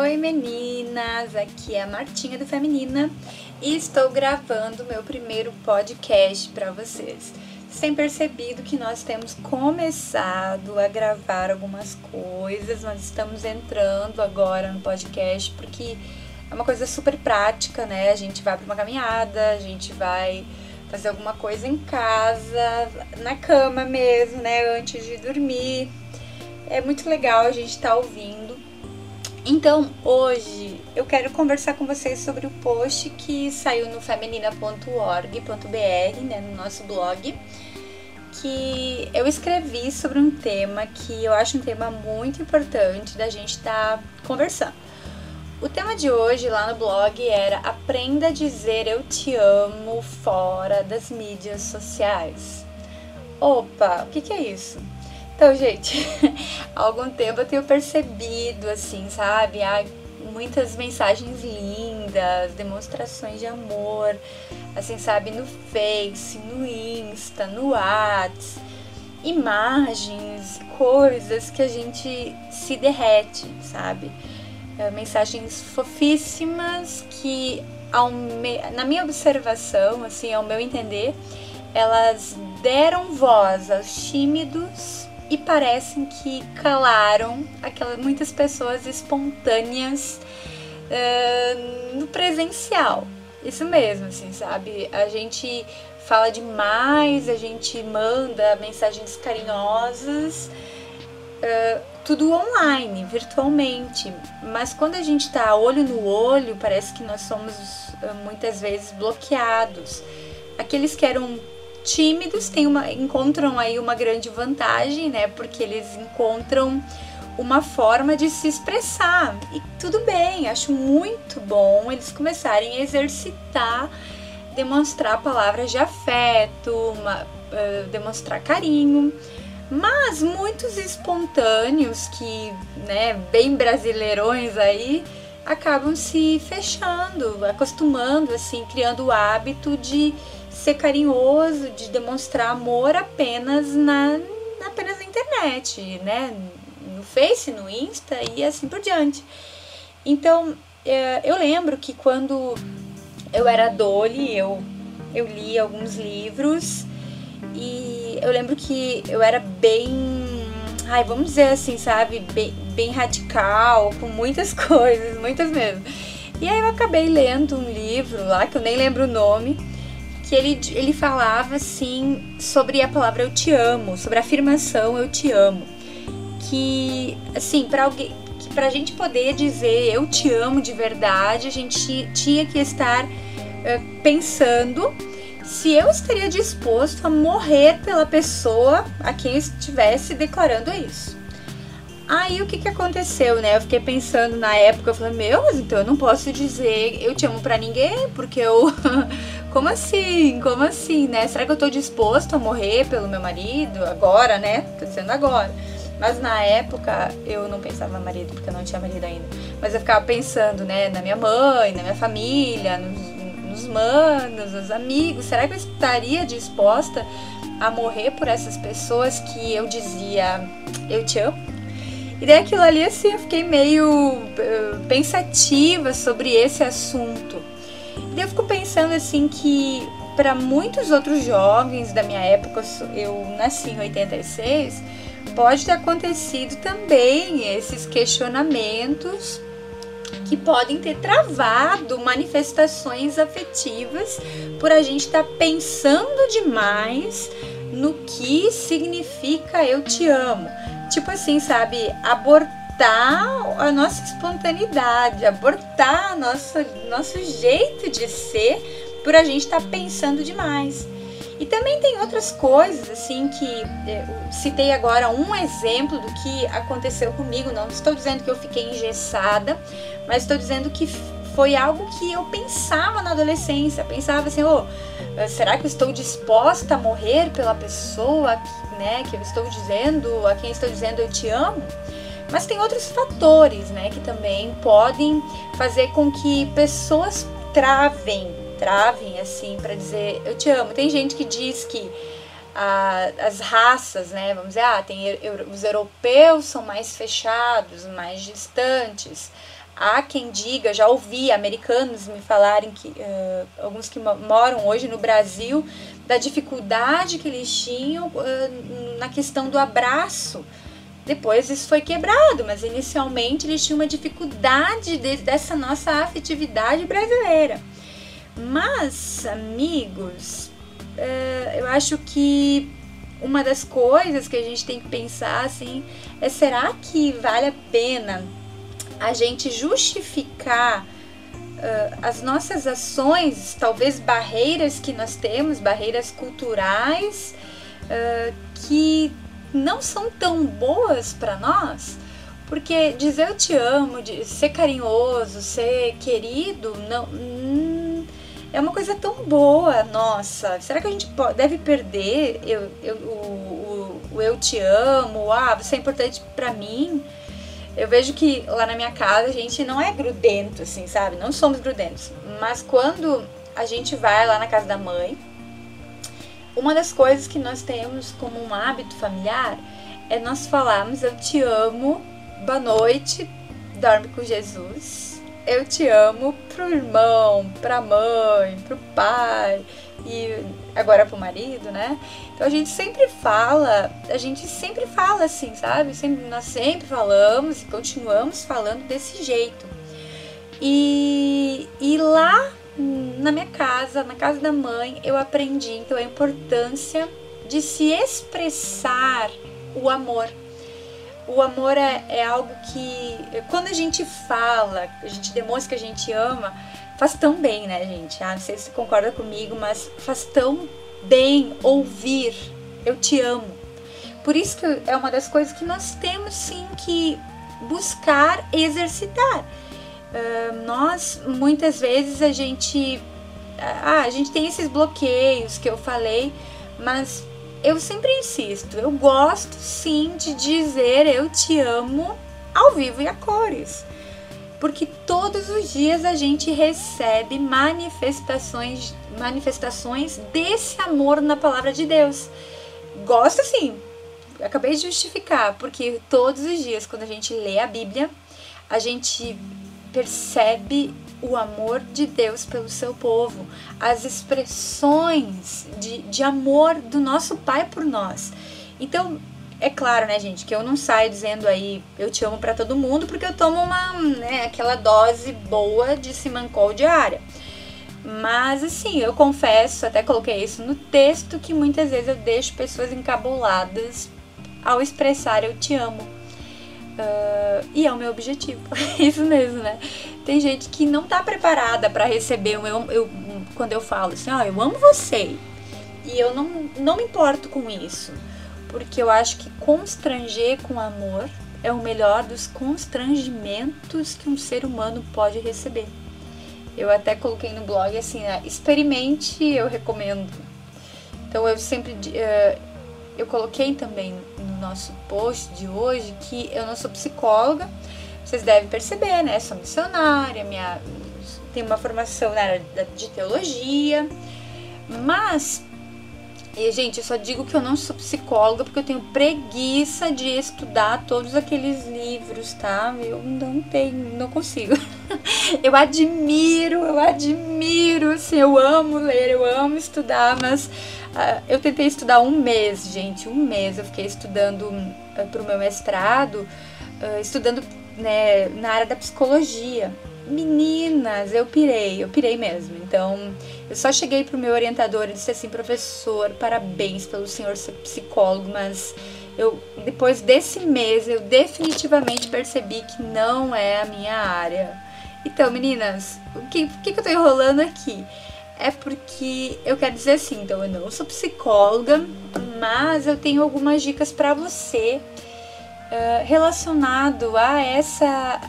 Oi meninas, aqui é a Martinha do Feminina e estou gravando meu primeiro podcast para vocês. Vocês têm percebido que nós temos começado a gravar algumas coisas, nós estamos entrando agora no podcast porque é uma coisa super prática, né? A gente vai para uma caminhada, a gente vai fazer alguma coisa em casa, na cama mesmo, né? Antes de dormir. É muito legal a gente estar tá ouvindo então, hoje eu quero conversar com vocês sobre o post que saiu no feminina.org.br, né, no nosso blog, que eu escrevi sobre um tema que eu acho um tema muito importante da gente estar tá conversando. O tema de hoje lá no blog era Aprenda a dizer eu te amo fora das mídias sociais. Opa, o que, que é isso? Então, gente, há algum tempo eu tenho percebido, assim, sabe? Há muitas mensagens lindas, demonstrações de amor, assim, sabe? No Face, no Insta, no Whats, imagens, coisas que a gente se derrete, sabe? É, mensagens fofíssimas que, me... na minha observação, assim, ao meu entender, elas deram voz aos tímidos e parecem que calaram aquelas muitas pessoas espontâneas uh, no presencial. Isso mesmo, assim, sabe? A gente fala demais, a gente manda mensagens carinhosas, uh, tudo online, virtualmente. Mas quando a gente tá olho no olho, parece que nós somos uh, muitas vezes bloqueados. Aqueles que eram tímidos têm uma, encontram aí uma grande vantagem, né? Porque eles encontram uma forma de se expressar. E tudo bem, acho muito bom eles começarem a exercitar, demonstrar palavras de afeto, uma, uh, demonstrar carinho. Mas muitos espontâneos que, né, bem brasileirões aí, acabam se fechando, acostumando, assim, criando o hábito de ser carinhoso, de demonstrar amor apenas na, apenas na internet, né? No Face, no Insta e assim por diante. Então, é, eu lembro que quando eu era Dolly, eu, eu li alguns livros e eu lembro que eu era bem, ai, vamos dizer assim, sabe, bem, bem radical, com muitas coisas, muitas mesmo. E aí eu acabei lendo um livro lá, que eu nem lembro o nome, que ele, ele falava assim sobre a palavra eu te amo, sobre a afirmação eu te amo. Que, assim, para alguém. Que pra gente poder dizer eu te amo de verdade, a gente tinha que estar uh, pensando se eu estaria disposto a morrer pela pessoa a quem estivesse declarando isso. Aí o que que aconteceu, né? Eu fiquei pensando na época, eu falei, meu, mas então eu não posso dizer eu te amo pra ninguém, porque eu. Como assim? Como assim, né? Será que eu tô disposto a morrer pelo meu marido agora, né? Tô dizendo agora. Mas na época eu não pensava marido, porque eu não tinha marido ainda. Mas eu ficava pensando, né, na minha mãe, na minha família, nos, nos manos, nos amigos. Será que eu estaria disposta a morrer por essas pessoas que eu dizia eu te amo? E daí aquilo ali, assim, eu fiquei meio uh, pensativa sobre esse assunto. Eu fico pensando, assim, que para muitos outros jovens da minha época, eu nasci em 86, pode ter acontecido também esses questionamentos que podem ter travado manifestações afetivas por a gente estar tá pensando demais no que significa eu te amo. Tipo assim, sabe, abortar a nossa espontaneidade, abortar nosso, nosso jeito de ser por a gente estar tá pensando demais. E também tem outras coisas, assim, que eu citei agora um exemplo do que aconteceu comigo. Não estou dizendo que eu fiquei engessada, mas estou dizendo que foi algo que eu pensava na adolescência. Pensava assim, oh, será que eu estou disposta a morrer pela pessoa né, que eu estou dizendo, a quem estou dizendo eu te amo? Mas tem outros fatores, né, que também podem fazer com que pessoas travem, travem assim para dizer eu te amo. Tem gente que diz que a, as raças, né? Vamos dizer, ah, tem os europeus são mais fechados, mais distantes. Há quem diga, já ouvi americanos me falarem que uh, alguns que moram hoje no Brasil da dificuldade que eles tinham uh, na questão do abraço. Depois isso foi quebrado, mas inicialmente eles tinham uma dificuldade de, dessa nossa afetividade brasileira. Mas, amigos, uh, eu acho que uma das coisas que a gente tem que pensar assim é será que vale a pena a gente justificar uh, as nossas ações, talvez barreiras que nós temos, barreiras culturais, uh, que não são tão boas para nós, porque dizer eu te amo, ser carinhoso, ser querido, não hum, é uma coisa tão boa, nossa. Será que a gente pode, deve perder eu, eu, o, o, o eu te amo? Ah, você é importante para mim. Eu vejo que lá na minha casa a gente não é grudento, assim, sabe? Não somos grudentos. Mas quando a gente vai lá na casa da mãe, uma das coisas que nós temos como um hábito familiar é nós falarmos eu te amo, boa noite, dorme com Jesus. Eu te amo pro irmão, pra mãe, pro pai e agora pro marido, né? Então a gente sempre fala, a gente sempre fala assim, sabe? Sempre, nós sempre falamos e continuamos falando desse jeito. E, e lá na minha casa, na casa da mãe, eu aprendi então a importância de se expressar o amor. O amor é, é algo que, quando a gente fala, a gente demonstra que a gente ama, faz tão bem, né, gente? Ah, não sei se concorda comigo, mas faz tão bem ouvir eu te amo. Por isso que é uma das coisas que nós temos sim que buscar exercitar. Nós muitas vezes a gente ah, a gente tem esses bloqueios que eu falei, mas eu sempre insisto, eu gosto sim de dizer eu te amo ao vivo e a cores porque todos os dias a gente recebe manifestações, manifestações desse amor na palavra de Deus. Gosto sim. Acabei de justificar, porque todos os dias quando a gente lê a Bíblia, a gente percebe o amor de Deus pelo seu povo, as expressões de, de amor do nosso Pai por nós. Então, é claro, né, gente, que eu não saio dizendo aí eu te amo para todo mundo, porque eu tomo uma, né, aquela dose boa de Simancol diária. Mas assim, eu confesso, até coloquei isso no texto, que muitas vezes eu deixo pessoas encabuladas ao expressar eu te amo. Uh, e é o meu objetivo, isso mesmo, né? Tem gente que não tá preparada para receber eu, eu, quando eu falo assim, ó, oh, eu amo você. E eu não, não me importo com isso porque eu acho que constranger com amor é o melhor dos constrangimentos que um ser humano pode receber. Eu até coloquei no blog assim, né? experimente, eu recomendo. Então eu sempre uh, eu coloquei também nosso post de hoje que eu não sou psicóloga. Vocês devem perceber, né? Sou missionária, minha tenho uma formação na área de teologia, mas e, gente, eu só digo que eu não sou psicóloga porque eu tenho preguiça de estudar todos aqueles livros, tá? Eu não tenho, não consigo. eu admiro, eu admiro, assim, eu amo ler, eu amo estudar, mas uh, eu tentei estudar um mês, gente, um mês. Eu fiquei estudando uh, pro meu mestrado, uh, estudando né, na área da psicologia. Meninas, eu pirei, eu pirei mesmo. Então, eu só cheguei pro meu orientador e disse assim: professor, parabéns pelo senhor ser psicólogo, mas eu, depois desse mês, eu definitivamente percebi que não é a minha área. Então, meninas, o que, o que, eu tô enrolando aqui? É porque eu quero dizer assim: então, eu não sou psicóloga, mas eu tenho algumas dicas para você uh, relacionado a essa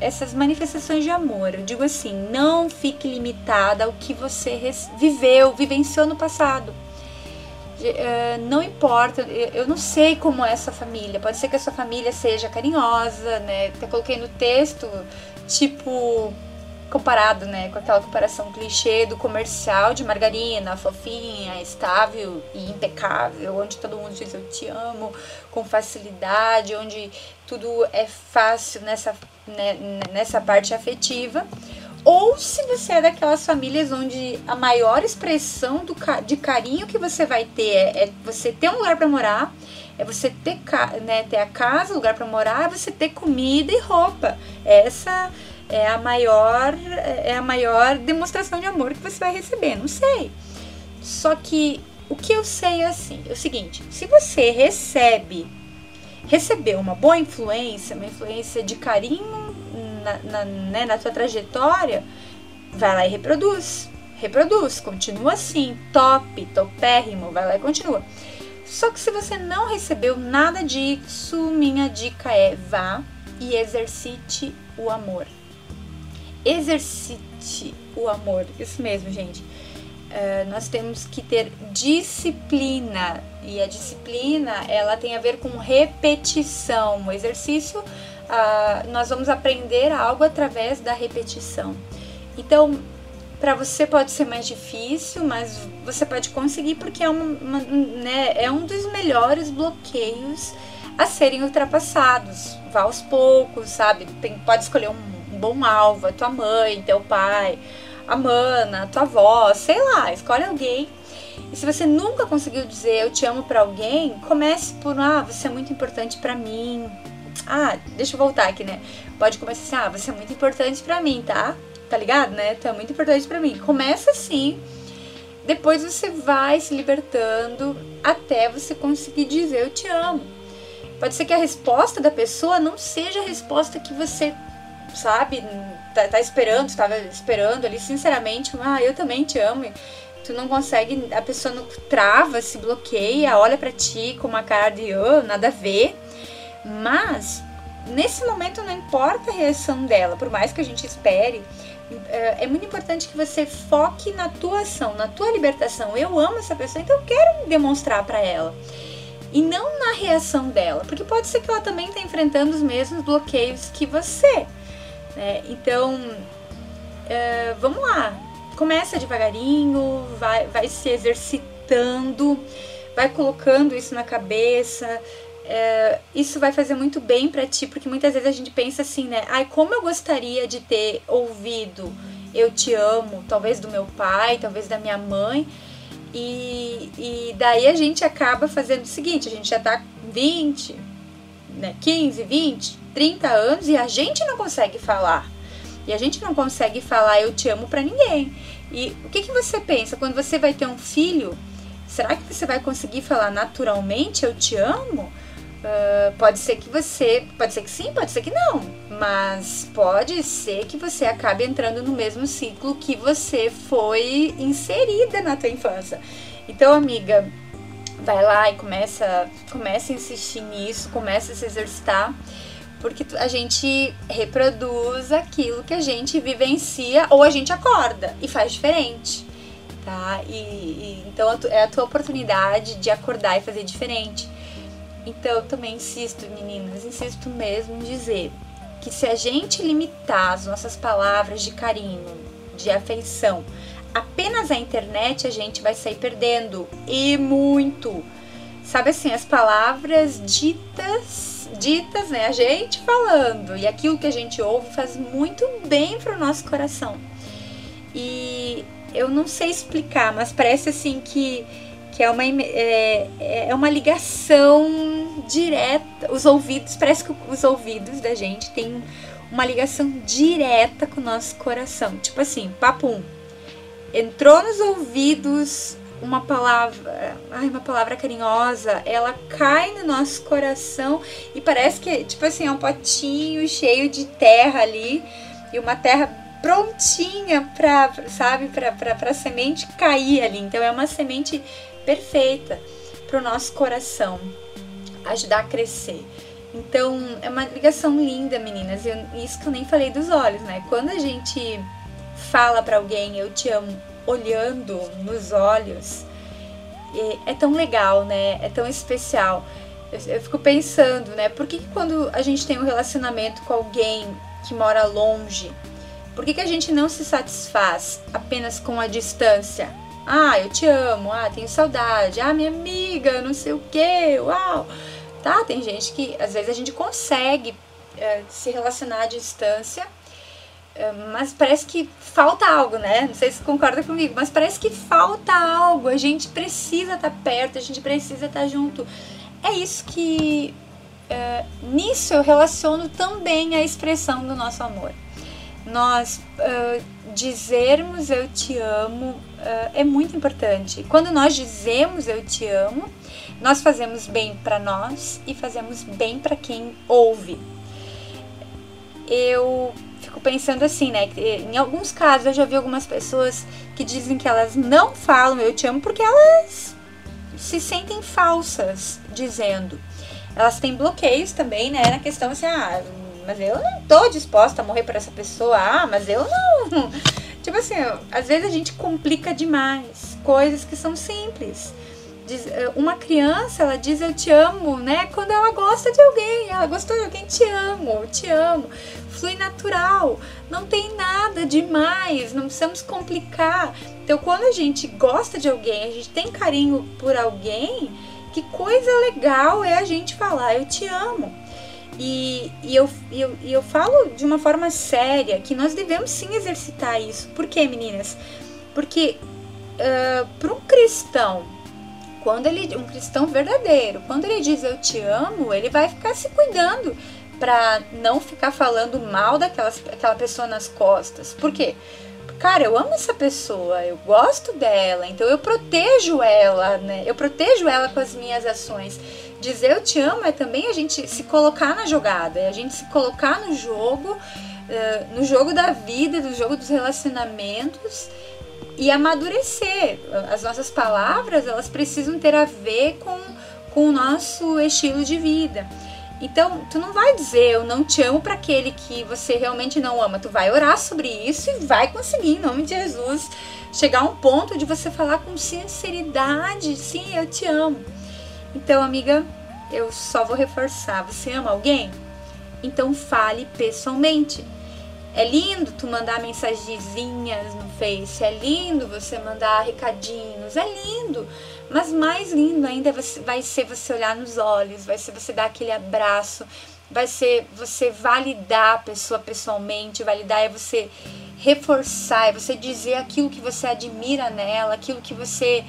essas manifestações de amor. Eu digo assim, não fique limitada ao que você viveu, vivenciou no passado. Uh, não importa, eu não sei como é essa família. Pode ser que a sua família seja carinhosa, né? Até coloquei no texto, tipo, comparado, né, com aquela comparação clichê do comercial de margarina, fofinha, estável e impecável, onde todo mundo diz eu te amo com facilidade, onde tudo é fácil nessa, né, nessa parte afetiva. Ou se você é daquelas famílias onde a maior expressão do, de carinho que você vai ter é, é você ter um lugar para morar, é você ter, né, ter a casa, lugar para morar, é você ter comida e roupa. Essa é a maior é a maior demonstração de amor que você vai receber, não sei. Só que o que eu sei é assim, é o seguinte, se você recebe recebeu uma boa influência, uma influência de carinho na, na, né, na tua trajetória, vai lá e reproduz. Reproduz, continua assim, top, topérrimo, vai lá e continua. Só que se você não recebeu nada disso, minha dica é vá e exercite o amor. Exercite o amor, isso mesmo, gente. Uh, nós temos que ter disciplina e a disciplina ela tem a ver com repetição. O exercício uh, nós vamos aprender algo através da repetição. Então, para você pode ser mais difícil, mas você pode conseguir porque é, uma, uma, né, é um dos melhores bloqueios a serem ultrapassados. Vá aos poucos, sabe? Tem, pode escolher um, bom alvo, a tua mãe, teu pai, a mana, tua avó, sei lá, escolhe alguém e se você nunca conseguiu dizer eu te amo para alguém, comece por ah, você é muito importante para mim, ah, deixa eu voltar aqui, né? Pode começar assim, ah, você é muito importante para mim, tá? Tá ligado, né? Tu é muito importante para mim. Começa assim, depois você vai se libertando até você conseguir dizer eu te amo. Pode ser que a resposta da pessoa não seja a resposta que você, sabe, tá, tá esperando, estava esperando ali, sinceramente, ah, eu também te amo. Tu não consegue, a pessoa não trava, se bloqueia, olha para ti com uma cara de oh, nada a ver. Mas nesse momento não importa a reação dela, por mais que a gente espere, é, é muito importante que você foque na tua ação, na tua libertação. Eu amo essa pessoa, então eu quero demonstrar para ela. E não na reação dela, porque pode ser que ela também está enfrentando os mesmos bloqueios que você. Né? Então, é, vamos lá, começa devagarinho, vai, vai se exercitando, vai colocando isso na cabeça, é, isso vai fazer muito bem para ti, porque muitas vezes a gente pensa assim, né? Ai, como eu gostaria de ter ouvido eu te amo, talvez do meu pai, talvez da minha mãe. E, e daí a gente acaba fazendo o seguinte: a gente já tá 20, né, 15, 20, 30 anos e a gente não consegue falar. E a gente não consegue falar eu te amo para ninguém. E o que, que você pensa quando você vai ter um filho? Será que você vai conseguir falar naturalmente eu te amo? Uh, pode ser que você, pode ser que sim, pode ser que não, mas pode ser que você acabe entrando no mesmo ciclo que você foi inserida na tua infância. Então, amiga, vai lá e começa, começa a insistir nisso, começa a se exercitar, porque a gente reproduz aquilo que a gente vivencia ou a gente acorda e faz diferente. Tá? E, e então é a tua oportunidade de acordar e fazer diferente. Então eu também insisto, meninas, insisto mesmo em dizer que se a gente limitar as nossas palavras de carinho, de afeição, apenas à internet, a gente vai sair perdendo e muito. Sabe assim, as palavras ditas, ditas, né, a gente falando e aquilo que a gente ouve faz muito bem para o nosso coração. E eu não sei explicar, mas parece assim que que é uma, é, é uma ligação direta. Os ouvidos, parece que os ouvidos da gente têm uma ligação direta com o nosso coração. Tipo assim, papum. Entrou nos ouvidos uma palavra, ai, uma palavra carinhosa, ela cai no nosso coração e parece que, tipo assim, é um potinho cheio de terra ali e uma terra prontinha para, sabe, para a semente cair ali. Então é uma semente perfeita para o nosso coração, ajudar a crescer. Então, é uma ligação linda, meninas. Eu, isso que eu nem falei dos olhos, né? Quando a gente fala para alguém eu te amo olhando nos olhos, é, é, tão legal, né? É tão especial. Eu, eu fico pensando, né? Por que, que quando a gente tem um relacionamento com alguém que mora longe, Por que, que a gente não se satisfaz apenas com a distância? Ah, eu te amo, ah, tenho saudade, ah, minha amiga, não sei o que, uau. Tá, tem gente que às vezes a gente consegue é, se relacionar à distância, mas parece que falta algo, né? Não sei se concorda comigo, mas parece que falta algo. A gente precisa estar tá perto, a gente precisa estar tá junto. É isso que. É, nisso eu relaciono também a expressão do nosso amor. Nós uh, dizermos eu te amo uh, é muito importante. Quando nós dizemos eu te amo, nós fazemos bem para nós e fazemos bem para quem ouve. Eu fico pensando assim, né? Em alguns casos eu já vi algumas pessoas que dizem que elas não falam eu te amo porque elas se sentem falsas dizendo. Elas têm bloqueios também, né? Na questão assim, ah, mas eu não tô disposta a morrer por essa pessoa. Ah, mas eu não. Tipo assim, às vezes a gente complica demais coisas que são simples. Eh, uma criança, ela diz eu te amo, né? Quando ela gosta de alguém, ela gostou de alguém, te amo, te amo. Flui natural, não tem nada demais, não precisamos complicar. Então, quando a gente gosta de alguém, a gente tem carinho por alguém, que coisa legal é a gente falar eu te amo. E, e, eu, eu, eu falo de uma forma séria que nós devemos sim exercitar isso. Por quê, meninas? Porque uh, para um cristão, quando ele um cristão verdadeiro, quando ele diz eu te amo, ele vai ficar se cuidando para não ficar falando mal daquela aquela pessoa nas costas. Por quê? Cara, eu amo essa pessoa, eu gosto dela, então eu protejo ela, né? Eu protejo ela com as minhas ações dizer eu te amo é também a gente se colocar na jogada, é a gente se colocar no jogo, uh, no jogo da vida, no jogo dos relacionamentos e amadurecer. As nossas palavras, elas precisam ter a ver com, com o nosso estilo de vida. Então, tu não vai dizer eu não te amo para aquele que você realmente não ama. Tu vai orar sobre isso e vai conseguir, em nome de Jesus, chegar a um ponto de você falar com sinceridade: sim, eu te amo. Então, amiga, eu só vou reforçar. Você ama alguém? Então fale pessoalmente. É lindo tu mandar mensagenzinhas no Face, é lindo você mandar recadinhos, é lindo. Mas mais lindo ainda vai ser você olhar nos olhos, vai ser você dar aquele abraço, vai ser você validar a pessoa pessoalmente, validar é você reforçar, é você dizer aquilo que você admira nela, aquilo que você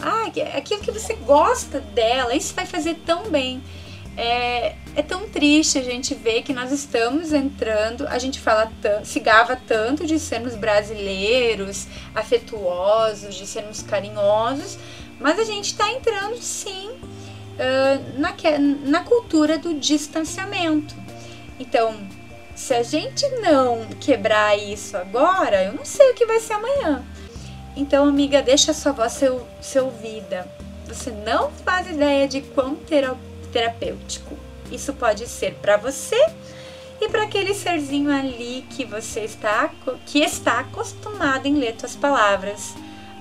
ah, aquilo que você gosta dela, isso vai fazer tão bem. É, é tão triste a gente ver que nós estamos entrando, a gente fala se gava tanto de sermos brasileiros, afetuosos, de sermos carinhosos, mas a gente está entrando sim uh, na, na cultura do distanciamento. Então, se a gente não quebrar isso agora, eu não sei o que vai ser amanhã. Então, amiga, deixa a sua voz ser, ser ouvida. Você não faz ideia de quão terapêutico isso pode ser para você e para aquele serzinho ali que você está que está acostumado em ler suas palavras,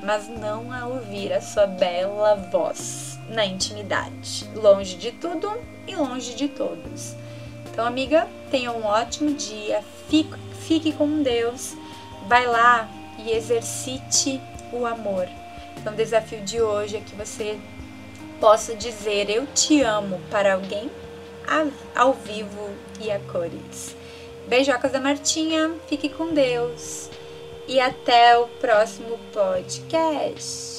mas não a ouvir a sua bela voz na intimidade, longe de tudo e longe de todos. Então, amiga, tenha um ótimo dia, fique, fique com Deus, vai lá, e exercite o amor. Então, o desafio de hoje é que você possa dizer eu te amo para alguém ao vivo e a cores. Beijocas da Martinha, fique com Deus e até o próximo podcast.